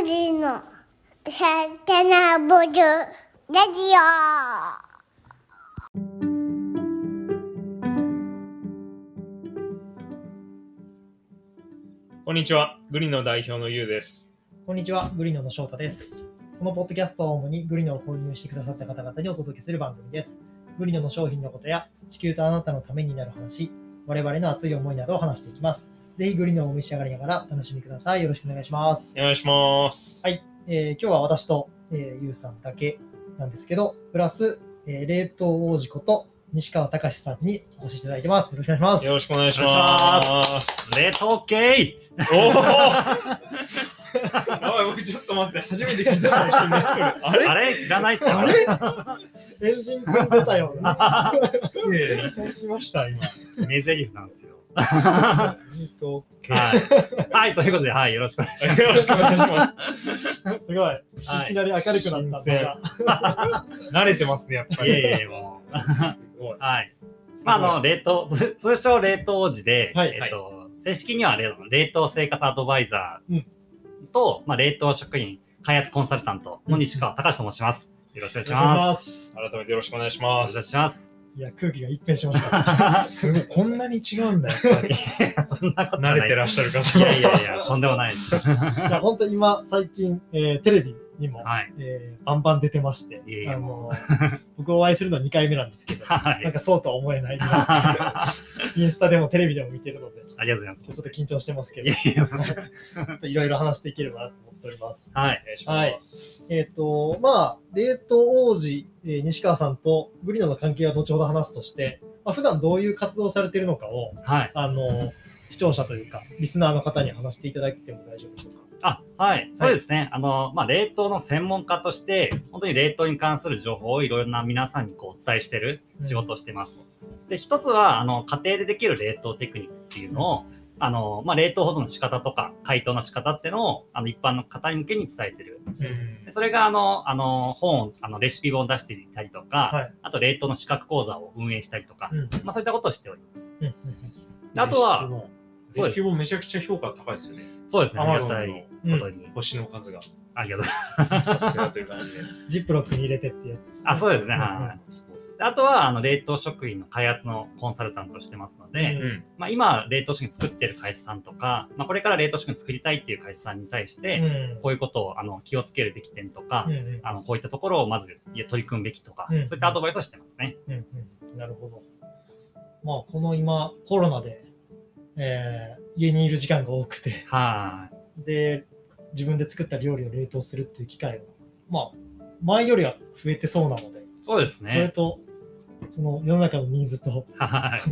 王子のサタナボルラジオこんにちは。グリーンの代表のゆうです。こんにちは、グリノの翔太です。このポッドキャストは主にグリノを購入してくださった方々にお届けする番組です。グリノの商品のことや地球とあなたのためになる話、我々の熱い思いなどを話していきます。ぜひグリノをお召し上がりながらお楽しみください。よろしくお願いします。お願いします。はいえー今日は私と、えーゆうさんだけなんですけど、プラス、えー冷凍王子こと西川隆さんにお越しいただいてます。よろしくお願いします。よろしくお願いします。冷凍系お おおい、僕ちょっと待って、初めて聞いたかもしれない。それ。あれ？あれ知らないっすか？あれ？エンジン組んでたような。いやいやいただきました、今。名台詞なんですよ。はい。はい、ということで、はい、よろしくお願いします。よろしくお願いします。すごい。はいいきなり明るくなった。慣れてますね、やっぱり。いえいえ、もう。すごい。はい。まあ、あの、冷凍、つ通称冷凍王子で、はいえっと、正式には冷冷凍生活アドバイザうんーと、まあ、冷凍職員開発コンサルタントの西川隆と申します。よろしくお願いしまます。改めてよろしくお願いしす。ます。お願いします。いや、空気が一変しました。すごい、こんなに違うんだ、やっぱり。慣れてらっしゃる方いやいやいや、とんでもないです。いや、本当今、最近、えーテレビにも、はい。えーバンバン出てましていえい、えあの、僕お会いするのは2回目なんですけど、はいなんかそうとは思えない。インスタでもテレビでも見てるので、りがとうございます。ちょっと緊張してますけいど、やいろいろ話していければなと思っております。はいお。願いします。えっ、と、まあ、冷凍王子、えー西川さんとグリノの関係は後ほど話すとして、まあ、普段どういう活動をされているのかを、はい。あの、視聴者というか、リスナーの方に話していただいても大丈夫でしょうか？あ、はい。そうですね。あの、まあ、冷凍の専門家として、本当に冷凍に関する情報をいろいろな皆さんにこうお伝えしてる仕事をしてます。で、一つは、あの、家庭でできる冷凍テクニックっていうのを、あの、まあ、冷凍保存の仕方とか、解凍の仕方っていうのを、あの、一般の方に向けに伝えてる。うんでそれが、あの、あの、本、あの、レシピ本を出していたりとか、はいあと、冷凍の資格講座を運営したりとか、うんまあ、そういったことをしております。あとは、レシピ本めちゃくちゃ評価高いですよね。そうですね、ありが Amazon たいことに。星の数がありがとう。さすがという感じで。ジップロックに入れてってやつです、あ、そうですね。んはい。であとは、あの、冷凍食品の開発のコンサルタントをしてますので、うんうん。まあ、今、冷凍食品作ってる会社さんとか、まあ、これから冷凍食品作りたいっていう会社さんに対して、うんこういうことを、あの、気をつけるべき点とか、うんうんあの、こういったところをまず取り組むべきとか、うんそういったアドバイスをしてますね。うんうんなるほど。まあ、この今、コロナで、えー家にいる時間が多くて、はで、自分で作った料理を冷凍するっていう機会は、まあ、前よりは増えてそうなので、い。そうですそれね。と、その世の中のニーズと、はい。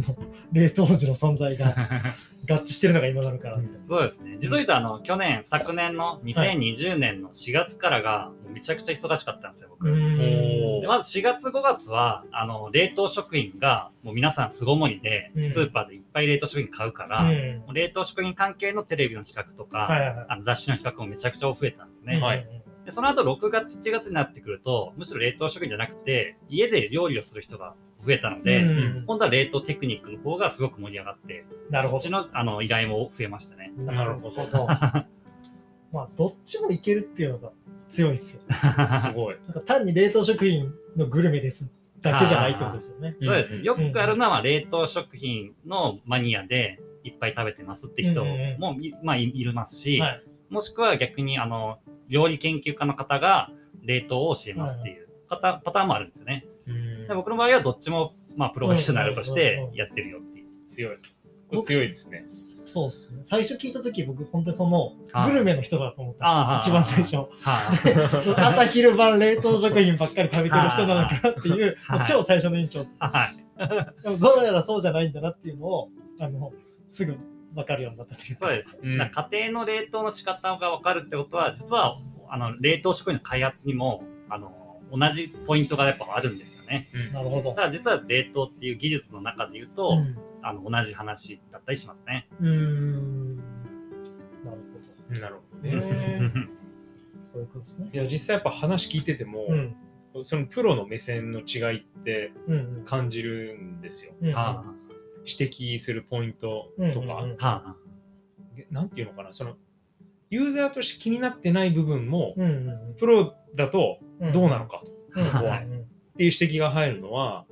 冷凍時の存在が 合致してるのが今なのかな。そうですね。実を言うと、あの、去年、昨年の2020年の4月からが、めちゃくちゃ忙しかったんですよ、僕。でまず4月5月はあの冷凍食品がもう皆さん巣ごもりで、うん。スーパーでいっぱい冷凍食品買うから、うん。冷凍食品関係のテレビの企画とか、はいはいはい。あの雑誌の企画もめちゃくちゃ増えたんですね、はいでその後6月7月になってくるとむしろ冷凍食品じゃなくて家で料理をする人が増えたので、うん今度は冷凍テクニックの方がすごく盛り上がってなるほそっちのあの依頼も増えましたねど。なるほど。まあ、どっちもいけるっていうのが強いっすよ。すごい。なんか単に冷凍食品のグルメですだけじゃないってことですよね。そうですね。ようんくあるのは冷凍食品のマニアでいっぱい食べてますって人うんうんうんもい,、まあ、いいますし、はいもしくは逆にあの料理研究家の方が冷凍を教えますっていうパタパターンもあるんですよね。うんで僕の場合はどっちも、まあ、プロフェッショナルとしてやってるよっていう。強い。強いですね。そうっすね。最初聞いたとき、僕、本当にその、はいグルメの人だと思ったあんですよ。一番最初。はい、朝昼晩冷凍食品ばっかり食べてる人なのかなっていう、う超最初の印象です。はい。でもどうやらそうじゃないんだなっていうのを、あの、すぐ分かるようになったというか。そうです。うん家庭の冷凍の仕方が分かるってことは、実はあの冷凍食品の開発にもあの同じポイントがやっぱあるんですよね。うんなるほどた。だ実は冷凍っていう技術の中で言うと、うんあの同じ話だったりしますね。うーん。なるほなるほどど。ね。ど。そういうことですね。いや、実際やっぱ話聞いてても、うん。そのプロの目線の違いってうんうん。感じるんですよ。うんは指摘するポイントとか、うんうんうん。あ、はなんていうのかな、その、ユーザーとして気になってない部分も、うんうんプロだとうん。どうなのかと、うん。そこは、っうんていう指摘が入るのは、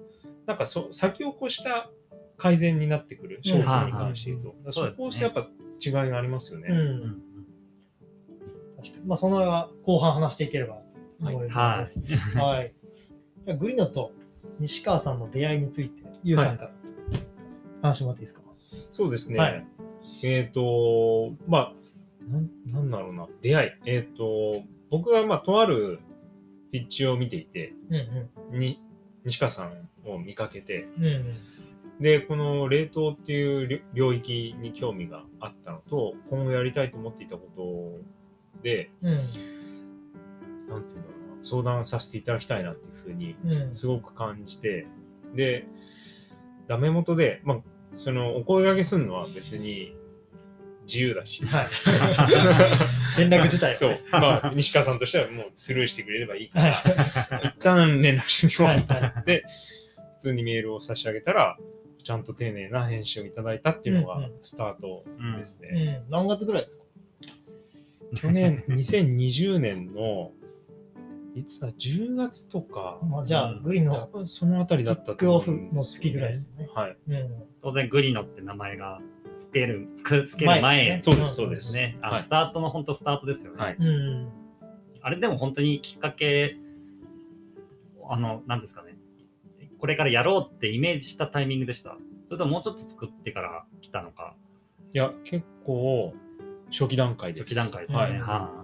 なんかそ先を越した改善になってくる商品に関して言うと、うんそこをやっぱ違いがありますよね。うん。うんうん確かに。まあ、そのは後半話していければと思います。はい。はい。じゃあグリノと西川さんの出会いについて、ゆうさんから話してもらっていいですか？そうですね。はいえっ、と、まあ、なんなんだろうな、出会い。えっ、と、僕が、まあ、とあるピッチを見ていて、うんに西川さんを見かけて、うん。うんで、この冷凍っていう領領域に興味があったのと、今後やりたいと思っていたことで、うん。なんていうんだろうな、相談させていただきたいなっていうふうに、うん。すごく感じて、で、ダメ元で、まあ、その、お声掛けするのは別に自由だし、はい。連絡自体はそうね。、まあ、西川さんとしてはもうスルーしてくれればいいから、は一旦連絡してみようとはい思って、普通にメールを差し上げたら、ちゃんと丁寧な返信をいただいたっていうのがうんうんスタートですい。ね。うん。何月ぐらいですか？去年、2020年の、いつだ、10月とか、まあ、じゃあ、グリの分そのあたりだったとキックオフ思うんですよねの月ぐらいですね。はい。うん。当然グリノって名前がつける、つける前前そうです、そうで。ですすね。あはいスタートの本当スタートですよね。はいうん。あれでも本当にきっかけ、あの、なんですかね。これからやろうってイメージしたタイミングでした？それとももうちょっと作ってから来たのか？いや、結構、初期段階です。初期段階ですね。はい。は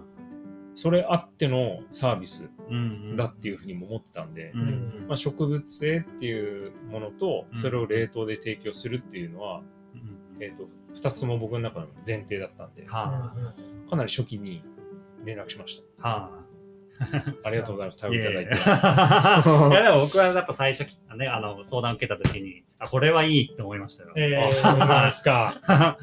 それあってのサービスだっていうふうにも思ってたんで、うんうんまあ、植物性っていうものとうん、それを冷凍で提供するっていうのは、うんえっ、と、二つとも僕の中の前提だったんで、はかなり初期に連絡しましあ、はあ。た。ありがとうございます。対応いただいて。いやでも僕はやっぱ最初、ね、あの相談受けた時に、あ、これはいいって思いましたよ。えあ、そうなんですか。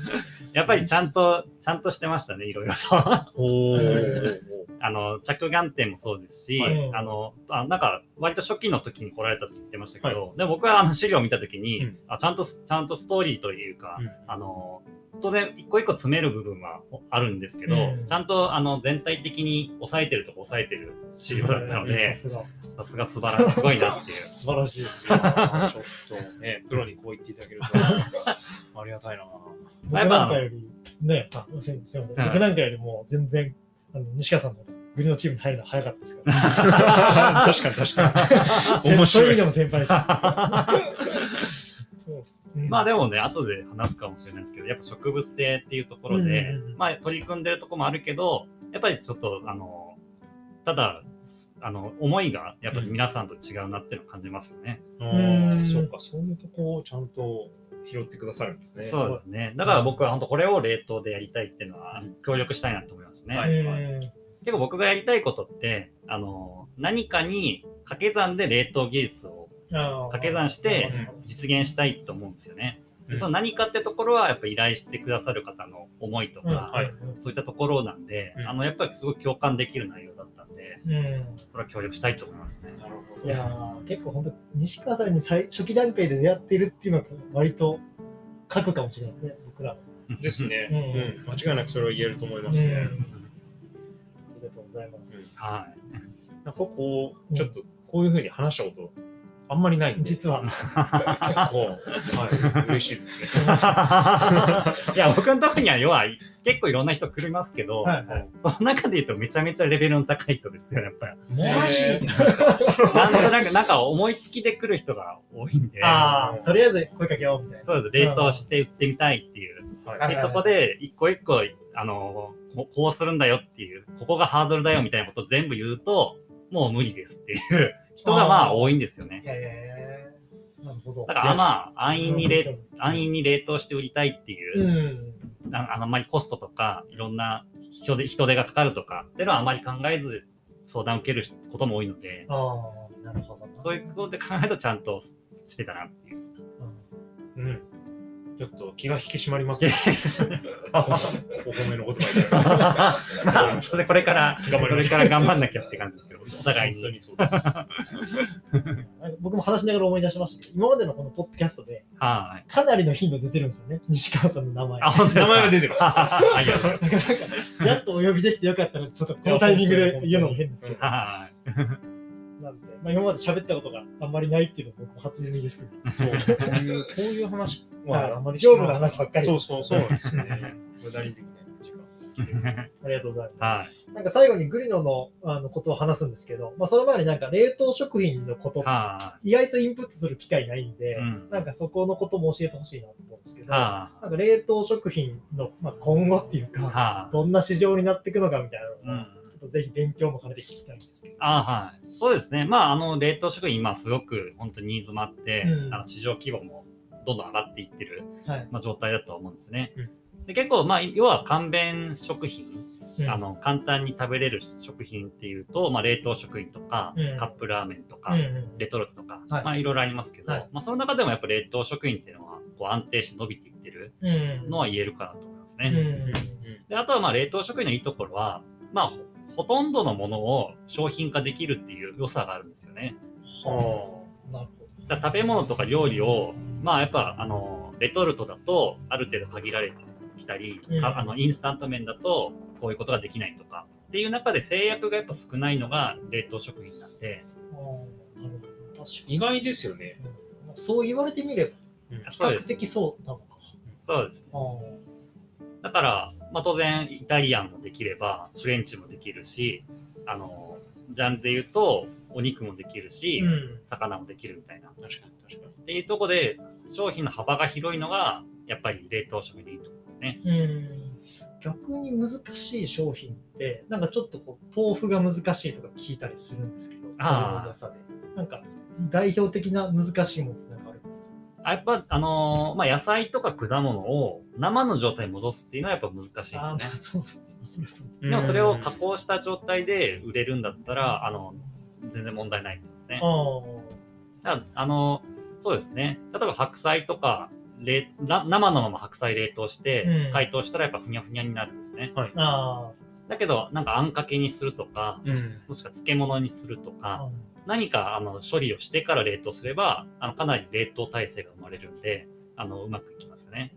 やっぱりちゃんと、ちゃんとしてましたね、いろいろと。おー。あの、着眼点もそうですし、はいあの、あなんか、割と初期の時に来られたって言ってましたけど、でも僕はあの資料を見た時に、うんあ、ちゃんと、ちゃんとストーリーというか、うんあの、当然、一個一個詰める部分はあるんですけど、うんちゃんとあの全体的に抑えてるとこ抑えてる資料だったので、さすが。さすが素晴らしい、すごいなっていう。素晴らしい。ちょっとね、プロにこう言っていただけると、ありがたいな。僕なんかより、ね、あ、すみません。はい僕なんかよりも全然、あの西川さんのグリのチームに入るの早かったですから。確かに確か 面白いそういう意味でも先輩です。そうですうんまあでもね、後で話すかもしれないですけど、やっぱ植物性っていうところで、まあ取り組んでるところもあるけど、やっぱりちょっと、あの、ただ、あの、思いがやっぱり皆さんと違うなっていうのを感じますよね。に。うんそっか、そういうとこをちゃんと拾ってくださるんですね。そうですね。だから僕は本当これを冷凍でやりたいっていうのは協力したいなと思いますね。はいうん結構僕がやりたいことって、あの、何かに掛け算で冷凍技術を掛け算してうん実現したいと思うんですよね。でうんその何かってところはやっぱ依頼してくださる方の思いとうんか、はいそういったところなんで、うんあのやっぱりすごい共感できる内容だったんで、うんこれは協力したいと思いますね。なるほど。いやー結構本当西川さんに最初期段階で出会ってるっていうのが割と書くかもしれないですね、僕らの。ですね。うんうん。間違いなくそれは言えると思いますね。うんありがとうございます。はい。なんかこう、ちょっとこういうふうに話したこと、あんまりないんで、結実は、構、はい、嬉しいですね。いや、僕のとこには要は結構いろんな人来りますけど、はいはい。その中で言うとめちゃめちゃレベルの高い人ですよ、やっぱり。マジですか？なんとなく、なんか思いつきで来る人が多いんで、ああ、とりあえず声かけようみたいな。そうです、冷凍して売ってみたいっていう。はいはい。ってとこで、一個一個、あの、ここうするんだよっていう、ここがハードルだよみたいなことを全部言うと、もう無理ですっていう人がまあ多いんですよね。へえなるほど。だからまあ、安易に冷冷安易に冷凍して売りたいっていうう、ん。ああのあまりコストとか、いろんな人手人手がかかるとかっていうのはあまり考えず相談を受けることも多いので、ああ、なるほどな。そういうことで考えるとちゃんとしてたなっていう。うん。ちょっと気が引き締まりますね。お褒めの言葉いただいて。まあ、それこれから、これから頑張んなきゃって感じですけど、お互い本当に。にそうです。僕も話しながら思い出しましたけど、今までのこのポッドキャストで、はい。かなりの頻度出てるんですよね、西川さんの名前。あ、本当名前は出てます。ありがとうございなんかやっとお呼びできてよかったので、ちょっとこのタイミングで言うのも変ですけど、ます。はい。なんで、まあ、今まで喋ったことがあんまりないっていうのが僕も初耳です。そう、こういう、こういう話はあんまり業務の話ばっかりそうそう、そうですよね。無駄にできない時間。ありがとうございます。はい。なんか最後にグリノのあのことを話すんですけど、まあ、その前になんか冷凍食品のこと意外とインプットする機会ないんで、うんなんかそこのことも教えてほしいなと思うんですけど、はなんか冷凍食品の、まあ、今後っていうい。か、はい。どんな市場になっていくのかみたいなのを、うんちょっとぜひ勉強も兼ねて聞きたいんですけど。あはい。そうですね。まあ、あの、冷凍食品、今すごく本当にニーズもあって、うん。あの市場規模もどんどん上がっていってる、はい。まあ、状態だと思うんですね。うん。で結構、まあ、要は簡便食品、うん。あの簡単に食べれる食品っていうと、まあ、冷凍食品とか、うん。カップラーメンとか、レトルトとか、はい。まあ、いろいろありますけど、はい。まあ、その中でもやっぱ冷凍食品っていうのはこう安定して伸びていってるうん。のは言えるかなと思いますうね。ん。であとはまあ冷凍食品のいいところは、まあ、ほほとんどのものを商品化できるっていう良さがあるんですよね。はなるほだから食べ物とか料理を、まあやっぱあのレトルトだとある程度限られてきたり、うんかあのインスタント麺だとこういうことができないとかっていう中で制約がやっぱ少ないのが冷凍食品なんで、ど。あーなるほど確か意外ですよね。に。そう言われてみれば、うん比そうです。較的そうなのか。そうです。あーだから、まあ、当然イタリアンもできればフレンチもできるし、あのジャンルで言うとお肉もできるし、うん魚もできるみたいな。確かに、確かに。っていうところで商品の幅が広いのがやっぱり冷凍食品でいいと思うんですね。うん逆に難しい商品って、なんかちょっとこう豆腐が難しいとか聞いたりするんですけど、風の噂で。なんか代表的な難しいものあやっぱ、あのーまあ、野菜とか果物を生の状態に戻すっていうのはやっぱ難しいですね。まあそうですね。それそうでもそれを加工した状態で売れるんだったら、あの、全然問題ないですね。だあの、そうですね。例えば白菜とか、冷な生のまま白菜冷凍してうん解凍したらやっぱふにゃふにゃになるんですね。あ、ああ。だけど、なんかあんかけにするとか、うん。もしくは漬物にするとか、あ何かあの処理をしてから冷凍すれば、あのかなり冷凍体制が生まれるんで、あのうまくいきますよね。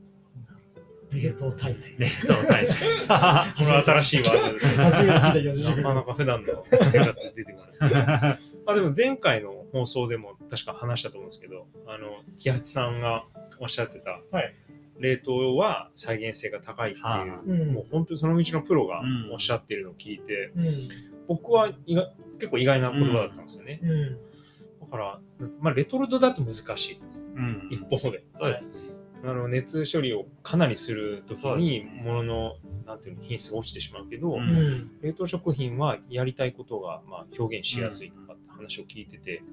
冷凍体制。冷凍体制。これは新しいワードですね。初めてなかなか普段の生活で出てこない。あでも前回の放送でも確か話したと思うんですけど、あの、木八さんがおっしゃってた、はい冷凍は再現性が高いっていう、はうんもう本当にその道のプロがうんおっしゃってるのを聞いて、うん。僕は意外結構意外な言葉だったんですよね。うん。だから、まあ、レトルトだと難しい。うん一方で。そうですね。あの熱処理をかなりするときにですね物のなんていうの品質が落ちてしまうけど。冷凍食品はやりたいことがまあ表現しやすいとかって話を聞いてて、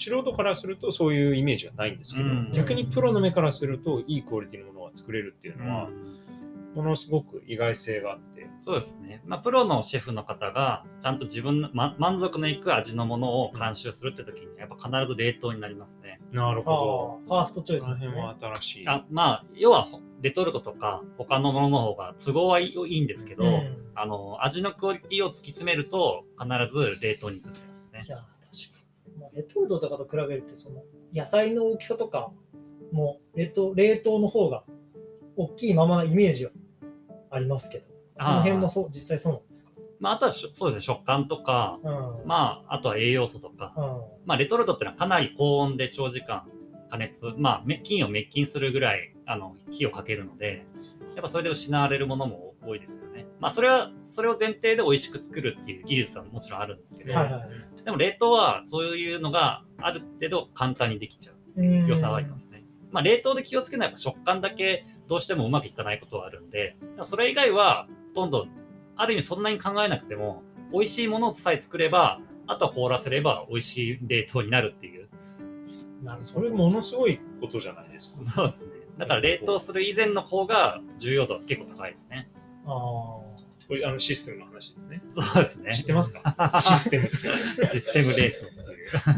素人からするとそういうイメージがないんですけど、うん逆にプロの目からするといいクオリティのものが作れるっていうのは、ものすごく意外性があって、そうですね。まあ、プロのシェフの方が、ちゃんと自分の、ま、満足のいく味のものを監修するって時に、やっぱ必ず冷凍になりますね。なるああほ、ファーストチョど。イスですね。その辺は新しい。あまあ、要は、レトルトとか、他のものの方が都合はいいいいんですけど、うんあの、味のクオリティを突き詰めると、必ず冷凍に行くんですね。じゃあ、確かに。まあ、レトルトとかと比べると、その野菜の大きさとかも冷凍冷凍の方が大きいままなイメージはありますけど、その辺もそう実際そうなんですか？まあ、あとはそうですね、食感とか、うん。まあ、あとは栄養素とか、うんまあ、レトルトっていうのはかなり高温で長時間加熱、まあ、め菌を滅菌するぐらいあの火をかけるので、やっぱそれで失われるものも多いですよね。まあ、それは、それを前提で美味しく作るっていう技術はもちろんあるんですけど、はいはいでも冷凍はそういうのがある程度簡単にできちゃううん良さはありますね。まあ、冷凍で気をつけないと食感だけどうしてもうまくいかないことはあるんで、それ以外はほとんど、ある意味そんなに考えなくても、美味しいものさえ作れば、あとは凍らせれば美味しい冷凍になるっていう。それものすごいことじゃないですか。そうですね。だから冷凍する以前の方が重要度は結構高いですね。あこれあのシステムの話ですね。そうですね。知ってますか？システム。システム冷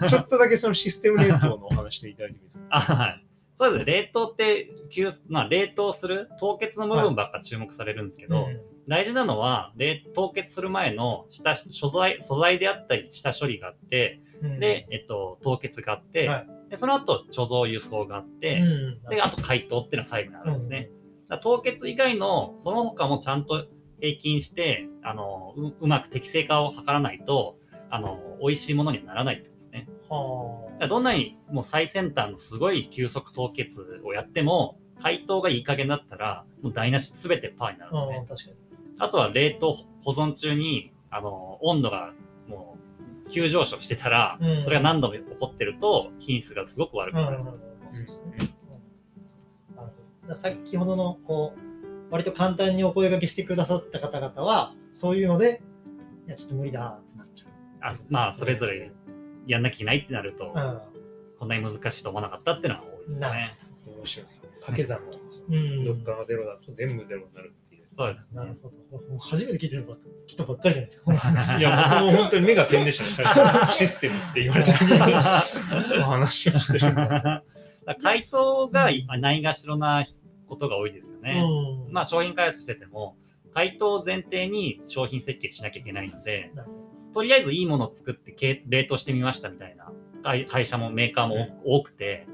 凍。ちょっとだけそのシステム冷凍のお話していただいてもいいですか？あはい。そうです。冷凍って、急まあ、冷凍する、凍結の部分ばっか注目されるんですけど、大事なのは、冷凍結する前の下素材素材であったり、下処理があって、うん、で、えっと、凍結があって、はい。でその後、貯蔵輸送があって、うん、で、あと解凍っていうのは最後にあるんですね。凍結以外の、その他もちゃんと平均して、あの、ううまく適正化を図らないと、あの、美味しいものにはならないってどんなにもう最先端のすごい急速凍結をやっても、解凍がいい加減だったら、もう台無し全てパーになるんあ、ですね。あとは冷凍保存中に、あの、温度がもう急上昇してたら、うん。それが何度も起こってると、品質がすごく悪くうん、なる。先ほどの、こう、割と簡単にお声掛けしてくださった方々は、そういうので、いや、ちょっと無理だってなっちあまあ、それぞれやんなきゃいけないってなると、ゃこんなに難しいと思わなかったっていうのが多いですなね。面白いですよね。掛け算なんですよ。う。うん。どっかがゼロだと全部ゼロになるっていう。そうですね。なるほど。初めて聞いてるばっ人ばっかりじゃないですか、この話。いや、僕も本当に目が点でしたね。システムって言われた時に、お話をしてる回答がないがしろなことが多いですよね。うん。まあ商品開発してても、回答を前提に商品設計しなきゃいけないので、なるほとりあえずいいものを作ってけ冷凍してみましたみたいな会会社もメーカーも多くて、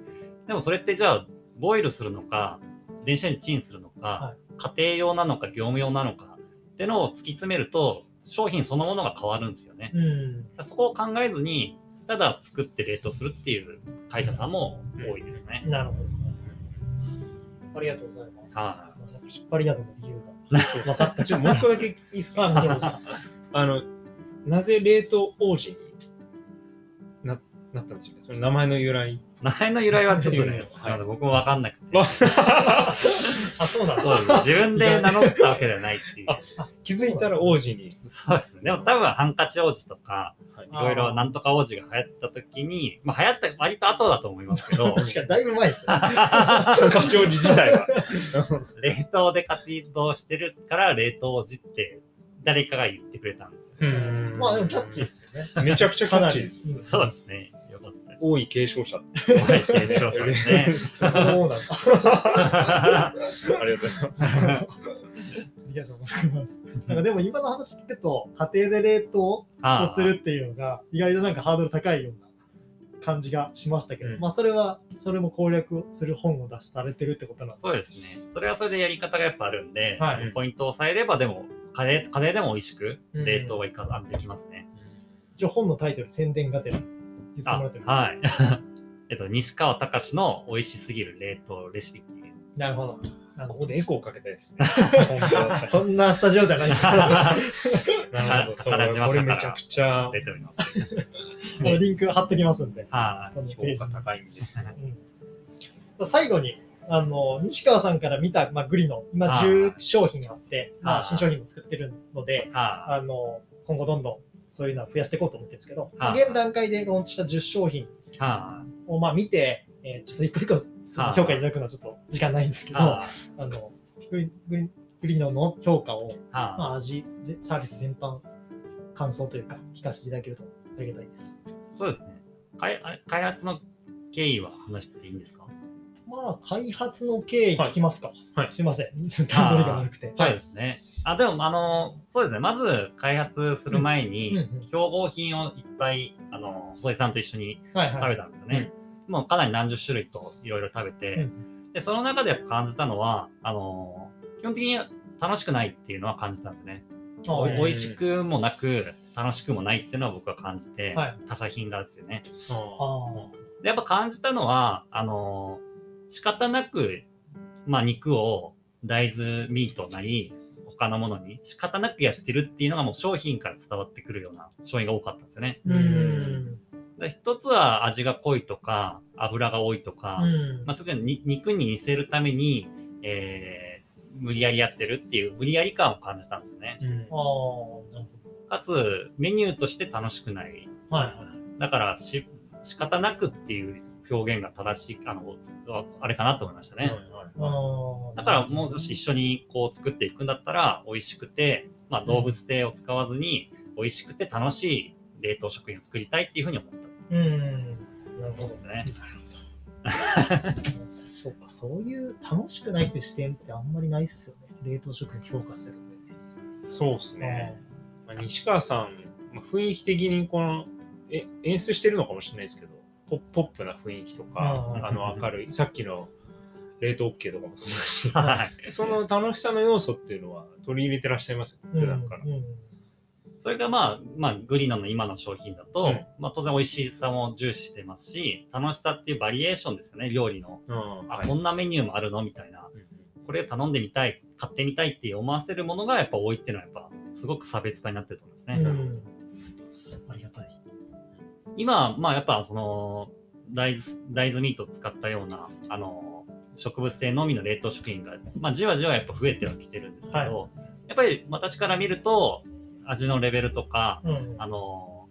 でもそれってじゃあ、ボイルするのか、電子レンジチンするのか、は家庭用なのか業務用なのかってのを突き詰めると、商品そのものが変わるんですよね。どうん。そこを考えずに、ただ作って冷凍するっていう会社さんも多いですね。なるほど。ありがとうございます。はなんか引っ張りなどの理由が 分かった。ちょっともう一個だけいいですか？あの、なぜ冷凍王子にななったんでしょうね。その名前の由来。名前の由来はちょっとね、はい僕もわかんなくて。あ、そうなんだ。そうです。自分で名乗ったわけではないっていう。あ気づいたら王子に。そうですね。でも多分ハンカチ王子とか、はいいろいろなんとか王子が流行った時に、まあ流行った割と後だと思いますけど、確かにだいぶ前ですよ。ハンカチ王子自体は。冷凍で活動してるから冷凍王子って誰かが言ってくれたんですよ。うんまあでもキャッチーですよね。めちゃくちゃキャッチーです。うんそうですね。よかったです。王位継承者。はい、継承者ですね。そうなんだ。ありがとうございます。ありがとうございます。なんかでも今の話聞くと、家庭で冷凍あをするっていうのが、意外となんかハードル高いような感じがしましたけど、うんまあそれは、それも攻略する本を出されてるってことなんですそうですね。それはそれでやり方がやっぱあるんで、はいポイントを押さえればでも、家庭家庭でも美味しくうん冷凍はいかができますね。一応本のタイトル、宣伝がてら言ってもあらってもいいですか？はい。えっと、西川隆の美味しすぎる冷凍レシピっていう。なるほど。なるほここでエコーかけたいですね。そんなスタジオじゃないですか。なるほど。そこれめちゃくちゃ出ております。このリンク貼ってきますんで。はこのページに評価高いんですよ。うん最後に、あの、西川さんから見た、まあ、グリの、今あ10商品あって、まあ、あ新商品も作ってるのでい。、はあの、今後どんどんそういうのは増やしていこうと思ってるんですけど、まあはい現段階でローンチした10商品をまあ見て、えーちょっと一個一個その評価いただくのはちょっと時間ないんですけい。ど、はあの、グリグリノの評価を、い。まはあ、味、ぜサービス全般、感想というか、聞かせていただけるとありがたいです。い。そうですね。開開発の経緯は話していいんですか？まあ、開発の経緯聞きますか。はいはいすいません。段取りが悪くて。そうですね。あ、でも、あの、そうですね。まず開発する前に、競合品をいっぱい、あの、細井さんと一緒に。食べたんですよね。もうかなり何十種類といろいろ食べて、うんで、その中でやっぱ感じたのは、あの、基本的に楽しくないっていうのは感じたんですね。美味しくもなく、楽しくもないっていうのは僕は感じて、はい他社品がですよね。で、やっぱ感じたのは、あの、仕方なく、まあ肉を大豆ミートなり、他のものに仕方なくやってるっていうのがもう商品から伝わってくるような商品が多かったんですよね。一つは味が濃いとか、油が多いとか、うんまあ、特に肉に似せるために、えー無理やりやってるっていう無理やり感を感じたんですよね。うんかつ、メニューとして楽しくない。ど。はいはい。だからし、仕方なくっていう表現が正しい、あの、あれかなと思いましたね。あーだから、もうし一緒にこう作っていくんだったら、美味しくて、まあ、動物性を使わずに、美味しくて楽しい冷凍食品を作りたいっていうふうに思ったうん。なるほどそうで。すね。そうか、そういう楽しくないって視点ってあんまりないっすよね。冷凍食品評価するんでそうですね。ね。まあ、西川さん、まあ、雰囲気的にこのえ演出してるのかもしれないですけど、ポップポップな雰囲気とか、うんあの明るい、さっきの冷凍 OK とかもそうだし、はい。その楽しさの要素っていうのは取り入れてらっしゃいますよ、うん普段から。うんそれがまあ、まあ、グリノの今の商品だと、うんまあ当然美味しさも重視してますし、楽しさっていうバリエーションですよね、料理の。うんあ、はいこんなメニューもあるのみたいな。うんこれ頼んでみたい、買ってみたいって思わせるものがやっぱ多いっていうのはやっぱすごく差別化になってると思うんですね。うんありがたい。今、まあやっぱその大豆大豆ミートを使ったようなあの植物性のみの冷凍食品が、まあ、じわじわやっぱ増えてはきてるんですけど、はいやっぱり私から見ると味のレベルとか、うん。あの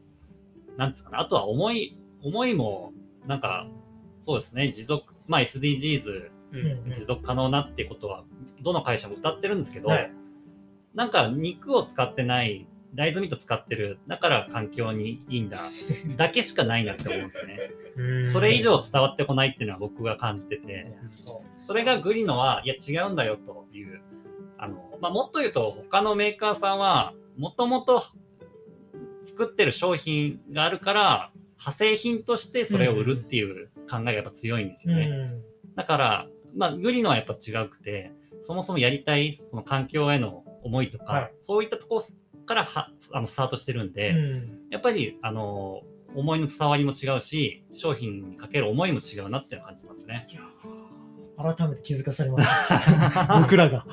なんですかね、あとは思い、思いもなんかそうですね、持続、まあ SDGs うん。持続可能なってことはどの会社も歌ってるんですけど、はい。なんか肉を使ってない大豆ミート使ってるだから環境にいいんだ だけしかないなって思うんですよね。うん。それ以上伝わってこないっていうのは僕が感じていてそれがグリノはいや違うんだよというあの、まあ、もっと言うと他のメーカーさんはもともと作ってる商品があるから派生品としてそれを売るっていう考えがやっぱ強いんですよね、うん。だから、まあ、グリノはやっぱ違くて、そもそもやりたいその環境への思いとか、はい。そういったところからはあのスタートしてるんで、うん。やっぱりあの思いの伝わりも違うし、商品にかける思いも違うなって感じますね。改めて気づかされます。僕らが。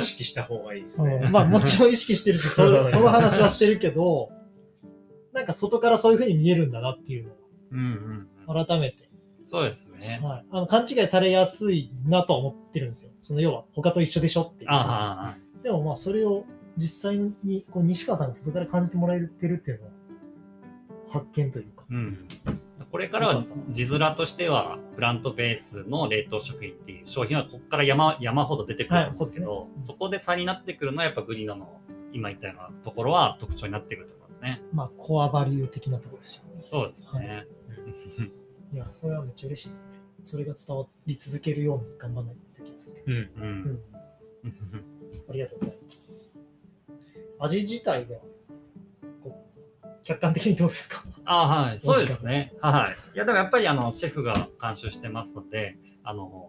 意識した方がいいですうね。んまあもちろん意識してるし、そその話はしてるけど、なんか外からそういうふうに見えるんだなっていううんうん改めて、そうですね。はい、あの勘違いされやすいなとは思ってるんですよ。その要は他と一緒でしょっていう。あでもまあそれを実際にこう西川さんが外から感じてもらえてるっていうのは発見というか。あ、うん。これからは字面としては、プラントベースの冷凍食品っていう商品はここから山山ほど出てくるんですけど、はいそねそこで差になってくるのはやっぱグリノの今言ったようなところは特徴になってくると思いますね。まあコアバリュー的なところですよね。そうですね。いや、それはめっちゃ嬉しいですね。それが伝わり続けるように頑張らないといけないですけど。うん。ううんん。ありがとうございます。味自体は、客観的にどうですか？あはい、そうですね。はい。いや、でもやっぱりあのシェフが監修してますので、あの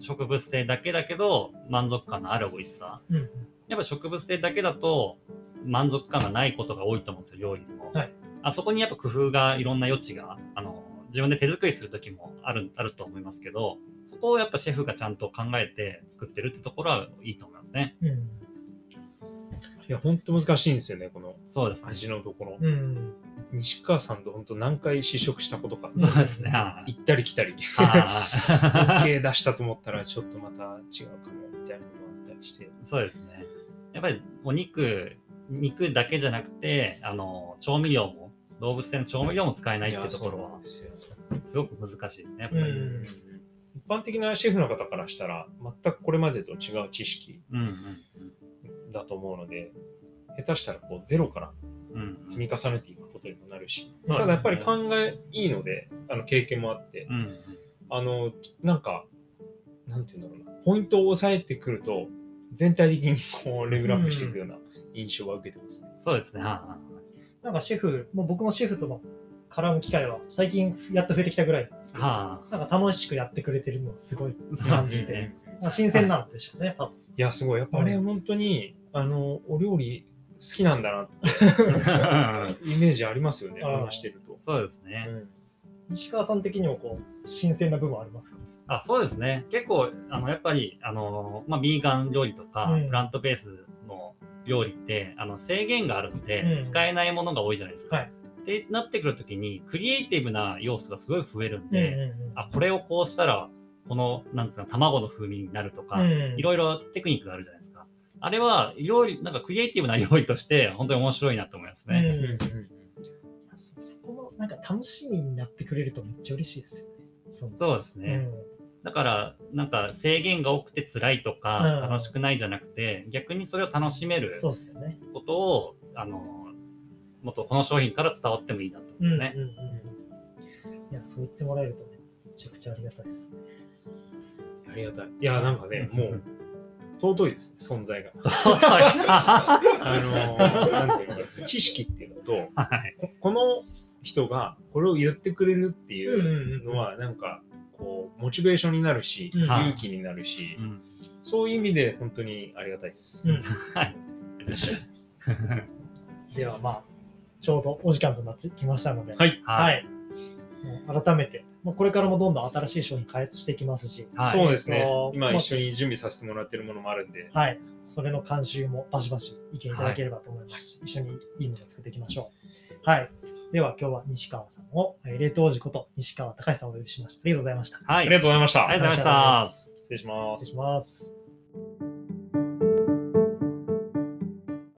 植物性だけだけど満足感のある美味しさ。うん。やっぱ植物性だけだと満足感がないことが多いと思うんですよ、料理でも。はいあそこにやっぱ工夫がいろんな余地が、あの自分で手作りする時もあるあると思いますけど、そこをやっぱシェフがちゃんと考えて作ってるってところはいいと思いますね。うん。いや、本当難しいんですよね、このそうですね。味のところ。うん。西川さんと本当何回試食したことか。そうですね。はい行ったり来たり。はい OK 出したと思ったらちょっとまた違うかもみたいなことがあったりして。そうですね。やっぱりお肉、肉だけじゃなくて、あの調味料も、動物性の調味料も使えないっていうところはすごく難しいですね、やっぱり。一般的なシェフの方からしたら、全くこれまでと違う知識うんうんだと思うので、下手したらこうゼロから。積み重ねていくことにもなるし、うんただやっぱり考えいいので、あの経験もあって、うんうんあの、なんか、なんていうんだろうな、ポイントを抑えてくると、全体的にこうレベルアップしていくような印象は受けてますね。そうですね。はなんかシェフ、もう僕もシェフとの絡む機会は最近やっと増えてきたぐらいなんですい。けど、はなんか楽しくやってくれてるのをすごい感じて、ねまあ、新鮮なんでしょうね、多分。いや、すごい。やっぱあれ本当に、あの、お料理好きなんだなって イメージありますよね、話してると。そうですね。西川さん的にもこう、新鮮な部分ありますか？あそうですね。結構、あのやっぱり、あのまあ、ビーガン料理とか、うんプラントベースの料理ってあの制限があるので、うん使えないものが多いじゃないですか。はいってなってくるときに、クリエイティブな要素がすごい増えるんで、うんあこれをこうしたら、この、なんつうの、卵の風味になるとか、うんいろいろテクニックがあるじゃないですか。あれは、料理、なんかクリエイティブな 料理として、本当に面白いなと思いますね。うんうんうんそそこもなんか楽しみになってくれるとめっちゃ嬉しいですよね。そうそうですね。だから、なんか制限が多くて辛いとか、うん楽しくないじゃなくて、逆にそれを楽しめるうん、そうですよね。ことを、あの、もっとこの商品から伝わってもいいなと思うんうんですね。うんうんいや、そう言ってもらえるとね、めちゃくちゃありがたいです。ありがたい。いや、なんかね、もう、尊いですね、存在が。はあのーなんていう知識っていうのと、い。ここの人がこれを言ってくれるっていうのは、なんか、こう、モチベーションになるし、うんはい勇気になるし、うんそういう意味で本当にありがたいです。うんはい。では、まあ、ちょうどお時間となってきましたので、はい。ははい。改めて、まあ、これからもどんどん新しい商品開発していきますし、はいそうですね今一緒に準備させてもらってるものもあるんで、はい。それの監修もバシバシ意見いただければと思いますし、一緒にいいものを作っていきましょう。はい。では今日は西川さんを、えー冷凍時こと西川隆さんをお呼びしました。ありがとうございました。はい。ありがとうございました。ありがとうございました失礼します失礼。します。